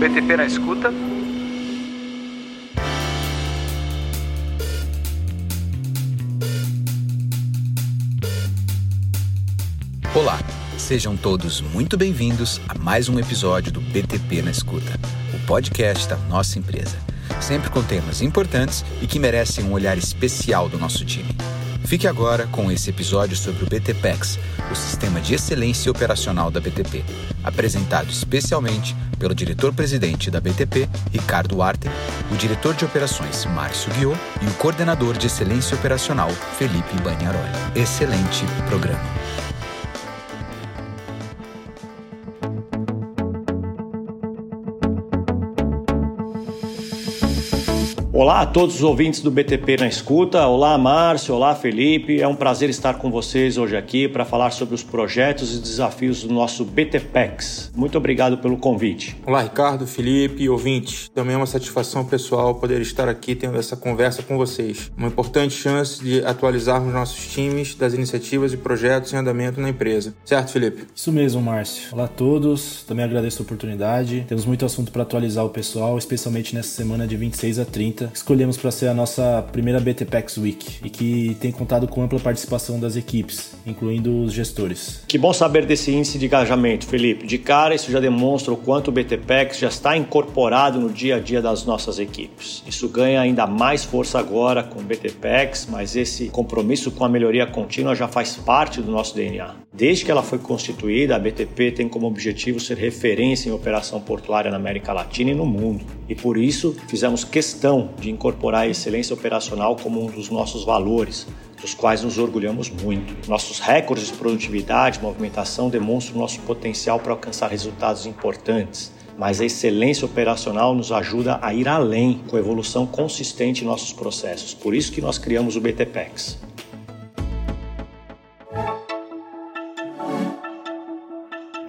BTP na escuta. Olá, sejam todos muito bem-vindos a mais um episódio do BTP na Escuta, o podcast da nossa empresa. Sempre com temas importantes e que merecem um olhar especial do nosso time. Fique agora com esse episódio sobre o BTPEX, o sistema de excelência operacional da BTP, apresentado especialmente pelo diretor-presidente da BTP, Ricardo Arter, o diretor de operações, Márcio Guiot, e o coordenador de excelência operacional, Felipe Bagnaroli. Excelente programa. Olá a todos os ouvintes do BTP na escuta. Olá, Márcio. Olá, Felipe. É um prazer estar com vocês hoje aqui para falar sobre os projetos e desafios do nosso BTPEX. Muito obrigado pelo convite. Olá, Ricardo, Felipe e ouvintes. Também é uma satisfação pessoal poder estar aqui tendo essa conversa com vocês. Uma importante chance de atualizarmos nossos times das iniciativas e projetos em andamento na empresa. Certo, Felipe? Isso mesmo, Márcio. Olá a todos. Também agradeço a oportunidade. Temos muito assunto para atualizar o pessoal, especialmente nessa semana de 26 a 30 escolhemos para ser a nossa primeira BTPEX Week e que tem contado com ampla participação das equipes, incluindo os gestores. Que bom saber desse índice de engajamento, Felipe. De cara, isso já demonstra o quanto o BTPEX já está incorporado no dia a dia das nossas equipes. Isso ganha ainda mais força agora com o BTPEX, mas esse compromisso com a melhoria contínua já faz parte do nosso DNA. Desde que ela foi constituída, a BTP tem como objetivo ser referência em operação portuária na América Latina e no mundo. E por isso fizemos questão de incorporar a excelência operacional como um dos nossos valores, dos quais nos orgulhamos muito. Nossos recordes de produtividade e movimentação demonstram nosso potencial para alcançar resultados importantes. Mas a excelência operacional nos ajuda a ir além, com evolução consistente em nossos processos. Por isso que nós criamos o BTPEX.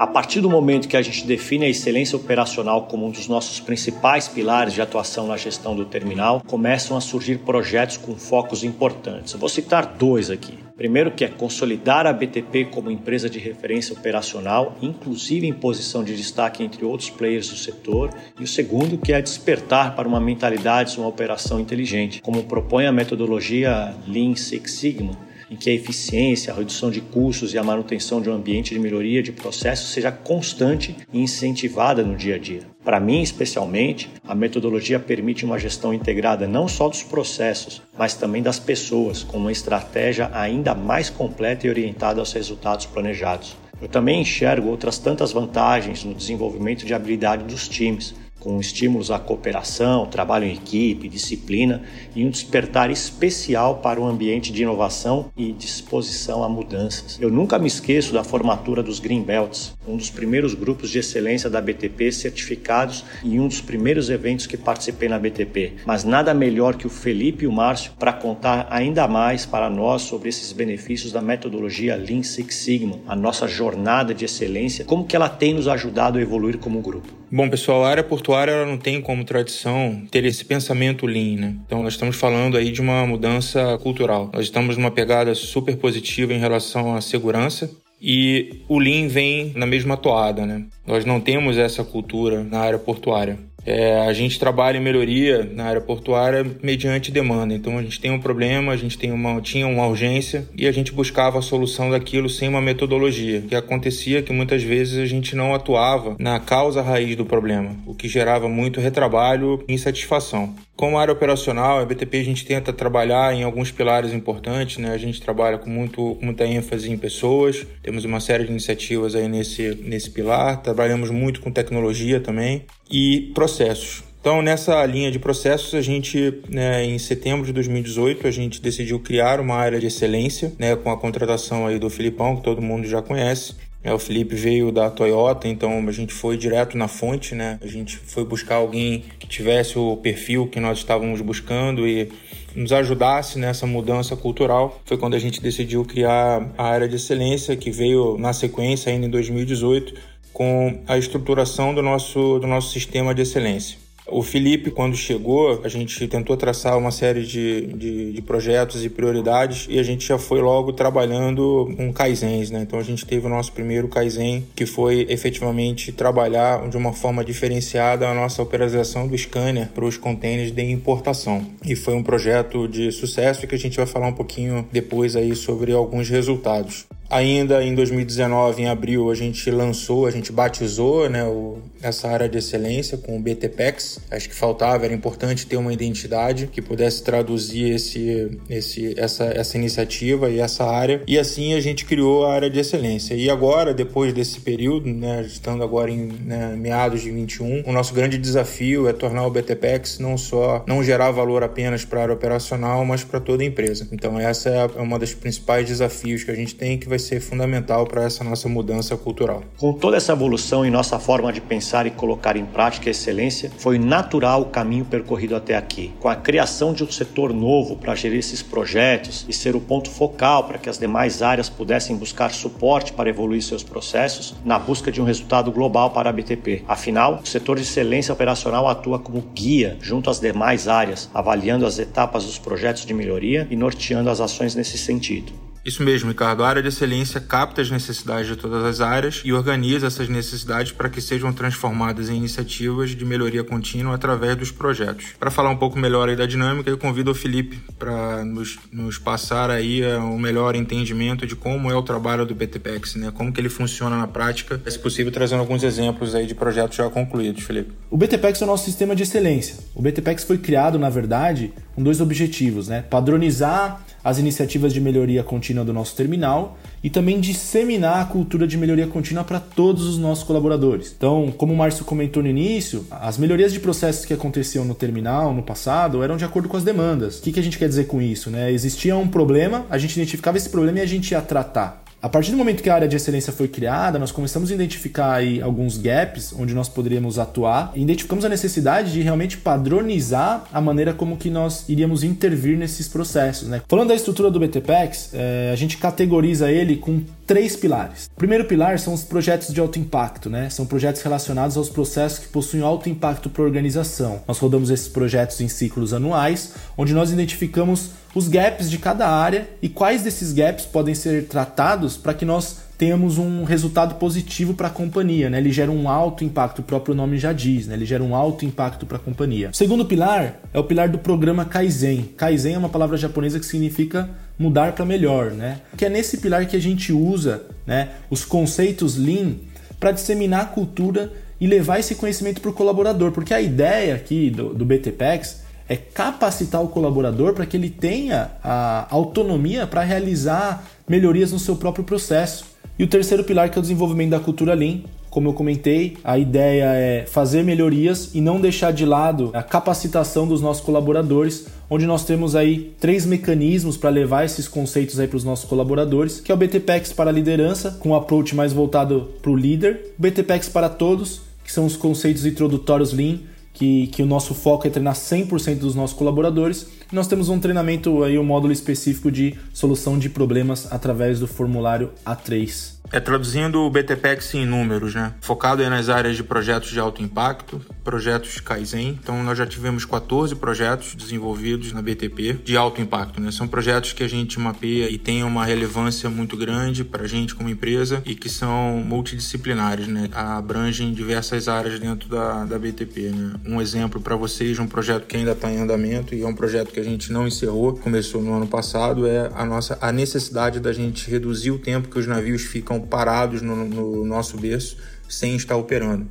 A partir do momento que a gente define a excelência operacional como um dos nossos principais pilares de atuação na gestão do terminal, começam a surgir projetos com focos importantes. Eu vou citar dois aqui. Primeiro, que é consolidar a BTP como empresa de referência operacional, inclusive em posição de destaque entre outros players do setor. E o segundo, que é despertar para uma mentalidade de uma operação inteligente, como propõe a metodologia Lean Six Sigma em que a eficiência, a redução de custos e a manutenção de um ambiente de melhoria de processos seja constante e incentivada no dia a dia. Para mim, especialmente, a metodologia permite uma gestão integrada não só dos processos, mas também das pessoas, com uma estratégia ainda mais completa e orientada aos resultados planejados. Eu também enxergo outras tantas vantagens no desenvolvimento de habilidade dos times, com estímulos à cooperação, trabalho em equipe, disciplina e um despertar especial para o ambiente de inovação e disposição a mudanças. Eu nunca me esqueço da formatura dos Green Belts, um dos primeiros grupos de excelência da BTP certificados e um dos primeiros eventos que participei na BTP. Mas nada melhor que o Felipe e o Márcio para contar ainda mais para nós sobre esses benefícios da metodologia Lean Six Sigma, a nossa jornada de excelência, como que ela tem nos ajudado a evoluir como grupo. Bom, pessoal, a área portuária ela não tem como tradição ter esse pensamento lean, né? Então, nós estamos falando aí de uma mudança cultural. Nós estamos numa pegada super positiva em relação à segurança e o lean vem na mesma toada, né? Nós não temos essa cultura na área portuária. É, a gente trabalha em melhoria na área portuária mediante demanda. Então a gente tem um problema, a gente tem uma, tinha uma urgência e a gente buscava a solução daquilo sem uma metodologia. O que acontecia que muitas vezes a gente não atuava na causa raiz do problema, o que gerava muito retrabalho e insatisfação. Como área operacional, a BTP a gente tenta trabalhar em alguns pilares importantes, né? A gente trabalha com muito, muita ênfase em pessoas, temos uma série de iniciativas aí nesse, nesse pilar, trabalhamos muito com tecnologia também e processos. Então, nessa linha de processos, a gente, né, em setembro de 2018, a gente decidiu criar uma área de excelência, né, com a contratação aí do Filipão, que todo mundo já conhece, é, o Felipe veio da Toyota, então a gente foi direto na fonte, né? A gente foi buscar alguém que tivesse o perfil que nós estávamos buscando e nos ajudasse nessa mudança cultural. Foi quando a gente decidiu criar a área de excelência, que veio na sequência ainda em 2018, com a estruturação do nosso, do nosso sistema de excelência. O Felipe, quando chegou, a gente tentou traçar uma série de, de, de projetos e prioridades e a gente já foi logo trabalhando com Kaizens, né? Então a gente teve o nosso primeiro Kaizen, que foi efetivamente trabalhar de uma forma diferenciada a nossa operação do scanner para os contêineres de importação. E foi um projeto de sucesso que a gente vai falar um pouquinho depois aí sobre alguns resultados. Ainda em 2019, em abril, a gente lançou, a gente batizou né, o, essa área de excelência com o BTPEX. Acho que faltava, era importante ter uma identidade que pudesse traduzir esse, esse, essa, essa iniciativa e essa área. E assim a gente criou a área de excelência. E agora, depois desse período, né, estando agora em né, meados de 21, o nosso grande desafio é tornar o BTPEX não só não gerar valor apenas para a área operacional, mas para toda a empresa. Então essa é uma das principais desafios que a gente tem que vai ser fundamental para essa nossa mudança cultural. Com toda essa evolução em nossa forma de pensar e colocar em prática a excelência, foi natural o caminho percorrido até aqui. Com a criação de um setor novo para gerir esses projetos e ser o ponto focal para que as demais áreas pudessem buscar suporte para evoluir seus processos na busca de um resultado global para a BTP. Afinal, o setor de excelência operacional atua como guia junto às demais áreas, avaliando as etapas dos projetos de melhoria e norteando as ações nesse sentido. Isso mesmo, Ricardo. A área de excelência capta as necessidades de todas as áreas e organiza essas necessidades para que sejam transformadas em iniciativas de melhoria contínua através dos projetos. Para falar um pouco melhor aí da dinâmica, eu convido o Felipe para nos, nos, passar aí eh, um melhor entendimento de como é o trabalho do BTPEX, né? Como que ele funciona na prática, se possível trazendo alguns exemplos aí de projetos já concluídos, Felipe. O BTPEX é o nosso sistema de excelência. O BTPEX foi criado, na verdade, com dois objetivos, né? Padronizar as iniciativas de melhoria contínua do nosso terminal e também disseminar a cultura de melhoria contínua para todos os nossos colaboradores. Então, como o Márcio comentou no início, as melhorias de processos que aconteciam no terminal no passado eram de acordo com as demandas. O que, que a gente quer dizer com isso? Né? Existia um problema, a gente identificava esse problema e a gente ia tratar. A partir do momento que a área de excelência foi criada, nós começamos a identificar aí alguns gaps onde nós poderíamos atuar e identificamos a necessidade de realmente padronizar a maneira como que nós iríamos intervir nesses processos. Né? Falando da estrutura do BTPEX, é, a gente categoriza ele com três pilares. O primeiro pilar são os projetos de alto impacto, né? São projetos relacionados aos processos que possuem alto impacto para a organização. Nós rodamos esses projetos em ciclos anuais, onde nós identificamos os gaps de cada área e quais desses gaps podem ser tratados para que nós tenhamos um resultado positivo para a companhia, né? Ele gera um alto impacto, o próprio nome já diz, né? Ele gera um alto impacto para a companhia. O segundo pilar é o pilar do programa Kaizen. Kaizen é uma palavra japonesa que significa mudar para melhor, né? Que é nesse pilar que a gente usa, né, os conceitos Lean para disseminar a cultura e levar esse conhecimento para o colaborador, porque a ideia aqui do, do BTPEX é capacitar o colaborador para que ele tenha a autonomia para realizar melhorias no seu próprio processo. E o terceiro pilar que é o desenvolvimento da cultura Lean. Como eu comentei, a ideia é fazer melhorias e não deixar de lado a capacitação dos nossos colaboradores, onde nós temos aí três mecanismos para levar esses conceitos aí para os nossos colaboradores, que é o BTPEX para a liderança, com um approach mais voltado para o líder, BTPEX para todos, que são os conceitos introdutórios Lean, que, que o nosso foco é treinar 100% dos nossos colaboradores. Nós temos um treinamento aí, um módulo específico de solução de problemas através do formulário A3. É traduzindo o BTPEX em números, né? Focado nas áreas de projetos de alto impacto, projetos Kaizen. Então nós já tivemos 14 projetos desenvolvidos na BTP de alto impacto, né? São projetos que a gente mapeia e tem uma relevância muito grande para a gente como empresa e que são multidisciplinares, né? Abrangem diversas áreas dentro da, da BTP, né? Um exemplo para vocês, um projeto que ainda está em andamento e é um projeto que a gente não encerrou, começou no ano passado, é a nossa a necessidade da gente reduzir o tempo que os navios ficam parados no, no nosso berço sem estar operando.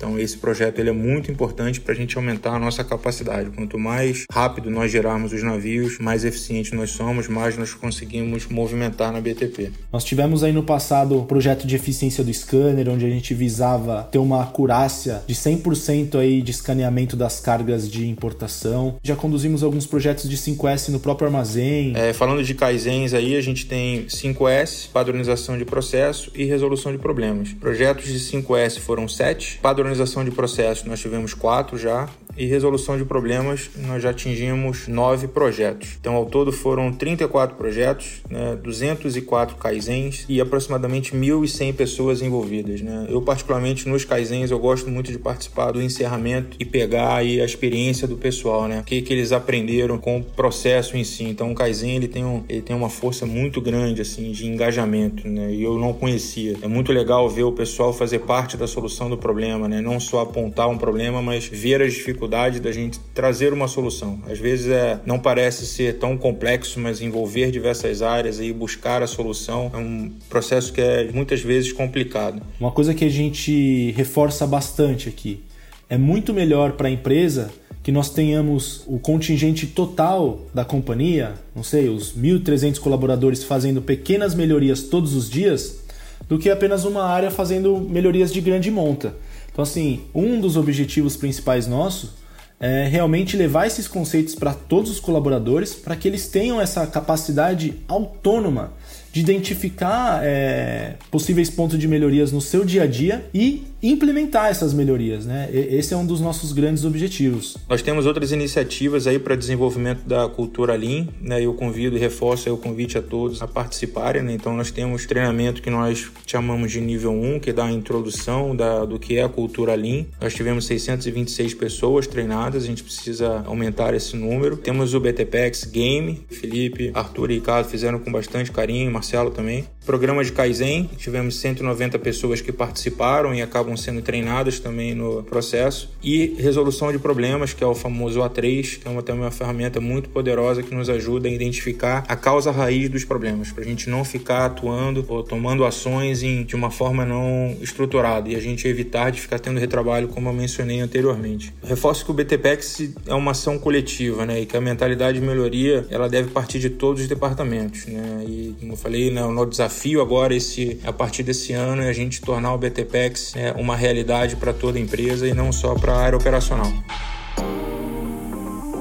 Então esse projeto ele é muito importante para a gente aumentar a nossa capacidade. Quanto mais rápido nós gerarmos os navios, mais eficientes nós somos, mais nós conseguimos movimentar na BTP. Nós tivemos aí no passado o projeto de eficiência do scanner, onde a gente visava ter uma acurácia de 100% aí de escaneamento das cargas de importação. Já conduzimos alguns projetos de 5S no próprio armazém. É, falando de Kaizens aí, a gente tem 5S, padronização de processo e resolução de problemas. Projetos de 5S foram 7, padronização de processo. Nós tivemos quatro já e resolução de problemas, nós já atingimos nove projetos. Então, ao todo foram 34 projetos, né, 204 Kaizens e aproximadamente 1.100 pessoas envolvidas. Né? Eu, particularmente, nos Kaizens, eu gosto muito de participar do encerramento e pegar aí a experiência do pessoal, né? O que, que eles aprenderam com o processo em si. Então, o Kaizen, ele tem, um, ele tem uma força muito grande, assim, de engajamento, né? E eu não conhecia. É muito legal ver o pessoal fazer parte da solução do problema, né? Não só apontar um problema, mas ver as dificuldades da gente trazer uma solução. Às vezes é, não parece ser tão complexo, mas envolver diversas áreas e buscar a solução é um processo que é muitas vezes complicado. Uma coisa que a gente reforça bastante aqui é muito melhor para a empresa que nós tenhamos o contingente total da companhia, não sei, os 1.300 colaboradores fazendo pequenas melhorias todos os dias, do que apenas uma área fazendo melhorias de grande monta. Então, assim, um dos objetivos principais nossos é realmente levar esses conceitos para todos os colaboradores, para que eles tenham essa capacidade autônoma de identificar é, possíveis pontos de melhorias no seu dia a dia e implementar essas melhorias, né? Esse é um dos nossos grandes objetivos. Nós temos outras iniciativas aí para desenvolvimento da cultura Lean, né? Eu convido e reforço o convite a todos a participarem, né? Então nós temos treinamento que nós chamamos de nível 1, que dá a introdução da, do que é a cultura Lean. Nós tivemos 626 pessoas treinadas, a gente precisa aumentar esse número. Temos o BTPEX Game, Felipe, Arthur e Ricardo fizeram com bastante carinho, Marcelo também. Programa de Kaizen, tivemos 190 pessoas que participaram e acabam sendo treinadas também no processo. E resolução de problemas, que é o famoso A3, que é uma, também uma ferramenta muito poderosa que nos ajuda a identificar a causa raiz dos problemas, para a gente não ficar atuando ou tomando ações em, de uma forma não estruturada e a gente evitar de ficar tendo retrabalho, como eu mencionei anteriormente. Reforço que o BTPEX é uma ação coletiva, né, e que a mentalidade de melhoria ela deve partir de todos os departamentos, né, e como eu falei, né, o desafio desafio agora esse a partir desse ano é a gente tornar o BTPEX é, uma realidade para toda a empresa e não só para a área operacional.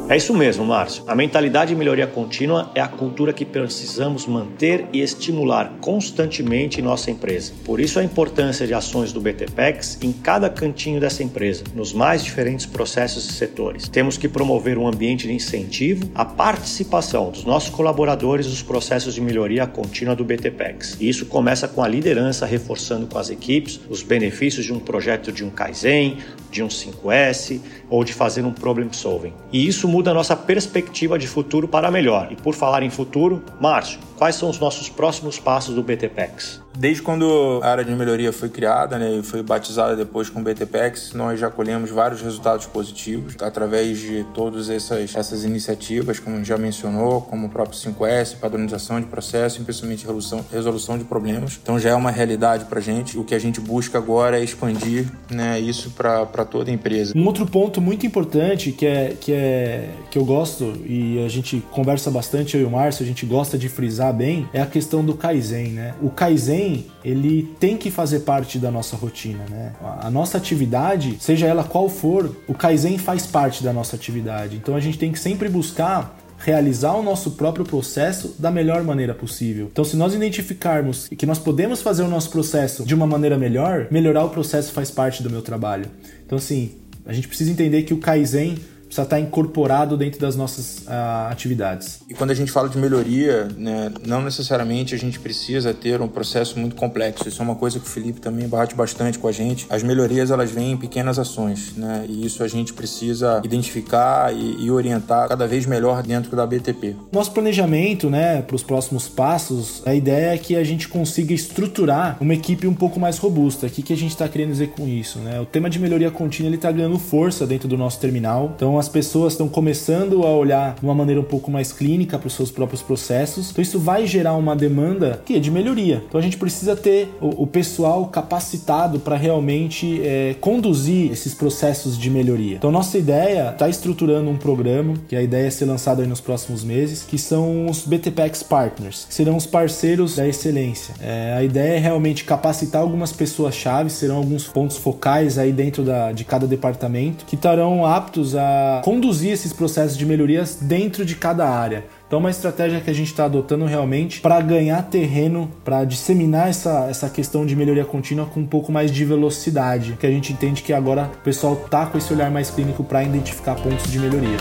É isso mesmo, Márcio. A mentalidade de melhoria contínua é a cultura que precisamos manter e estimular constantemente em nossa empresa. Por isso a importância de ações do BTPEX em cada cantinho dessa empresa, nos mais diferentes processos e setores. Temos que promover um ambiente de incentivo à participação dos nossos colaboradores nos processos de melhoria contínua do BTPEX. E isso começa com a liderança reforçando com as equipes os benefícios de um projeto de um Kaizen, de um 5S ou de fazer um problem solving. E isso muda a nossa perspectiva de futuro para melhor. E por falar em futuro, Márcio, quais são os nossos próximos passos do BTPEX? Desde quando a área de melhoria foi criada né, e foi batizada depois com o BTPEX, nós já colhemos vários resultados positivos através de todas essas, essas iniciativas, como já mencionou, como o próprio 5S, padronização de processo e principalmente resolução, resolução de problemas. Então já é uma realidade para a gente. O que a gente busca agora é expandir né, isso para toda a empresa. Um outro ponto muito importante que é, que é que eu gosto e a gente conversa bastante, eu e o Márcio, a gente gosta de frisar bem, é a questão do Kaizen. Né? O Kaizen ele tem que fazer parte da nossa rotina, né? A nossa atividade, seja ela qual for, o Kaizen faz parte da nossa atividade. Então a gente tem que sempre buscar realizar o nosso próprio processo da melhor maneira possível. Então, se nós identificarmos que nós podemos fazer o nosso processo de uma maneira melhor, melhorar o processo faz parte do meu trabalho. Então, assim, a gente precisa entender que o Kaizen precisa estar incorporado dentro das nossas uh, atividades. E quando a gente fala de melhoria, né, não necessariamente a gente precisa ter um processo muito complexo. Isso é uma coisa que o Felipe também bate bastante com a gente. As melhorias elas vêm em pequenas ações, né? E isso a gente precisa identificar e, e orientar cada vez melhor dentro da BTP. Nosso planejamento, né, para os próximos passos, a ideia é que a gente consiga estruturar uma equipe um pouco mais robusta. O que, que a gente está querendo dizer com isso, né? O tema de melhoria contínua ele está ganhando força dentro do nosso terminal. Então as pessoas estão começando a olhar de uma maneira um pouco mais clínica para os seus próprios processos. Então isso vai gerar uma demanda que é de melhoria. Então a gente precisa ter o, o pessoal capacitado para realmente é, conduzir esses processos de melhoria. Então nossa ideia está estruturando um programa que a ideia é ser lançado aí nos próximos meses, que são os BTPEX Partners, que serão os parceiros da excelência. É, a ideia é realmente capacitar algumas pessoas-chave, serão alguns pontos focais aí dentro da, de cada departamento que estarão aptos a conduzir esses processos de melhorias dentro de cada área. Então, é uma estratégia que a gente está adotando realmente para ganhar terreno, para disseminar essa, essa questão de melhoria contínua com um pouco mais de velocidade, que a gente entende que agora o pessoal tá com esse olhar mais clínico para identificar pontos de melhoria.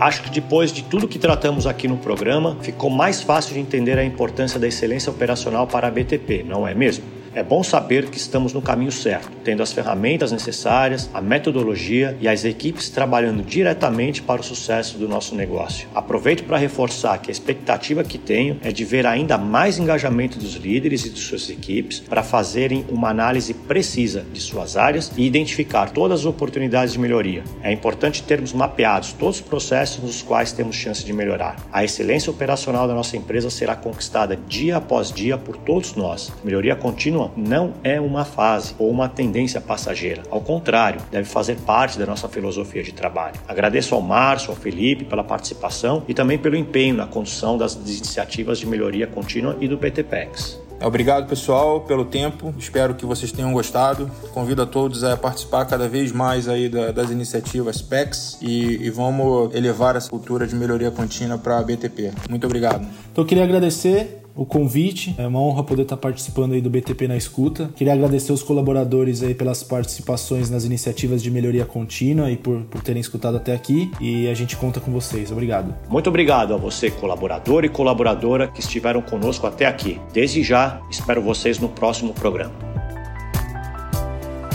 Acho que depois de tudo que tratamos aqui no programa, ficou mais fácil de entender a importância da excelência operacional para a BTP, não é mesmo? É bom saber que estamos no caminho certo, tendo as ferramentas necessárias, a metodologia e as equipes trabalhando diretamente para o sucesso do nosso negócio. Aproveito para reforçar que a expectativa que tenho é de ver ainda mais engajamento dos líderes e de suas equipes para fazerem uma análise precisa de suas áreas e identificar todas as oportunidades de melhoria. É importante termos mapeados todos os processos nos quais temos chance de melhorar. A excelência operacional da nossa empresa será conquistada dia após dia por todos nós. Melhoria contínua não é uma fase ou uma tendência passageira. Ao contrário, deve fazer parte da nossa filosofia de trabalho. Agradeço ao Márcio, ao Felipe pela participação e também pelo empenho na condução das iniciativas de melhoria contínua e do BTPEX. Obrigado, pessoal, pelo tempo. Espero que vocês tenham gostado. Convido a todos a participar cada vez mais aí das iniciativas PEX e, e vamos elevar essa cultura de melhoria contínua para a BTP. Muito obrigado. Então, eu queria agradecer o convite. É uma honra poder estar participando aí do BTP na escuta. Queria agradecer os colaboradores aí pelas participações nas iniciativas de melhoria contínua e por, por terem escutado até aqui. E a gente conta com vocês. Obrigado. Muito obrigado a você, colaborador e colaboradora que estiveram conosco até aqui. Desde já, espero vocês no próximo programa.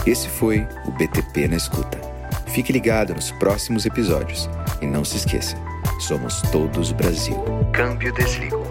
Esse foi o BTP na escuta. Fique ligado nos próximos episódios e não se esqueça, somos todos Brasil. Câmbio desligo.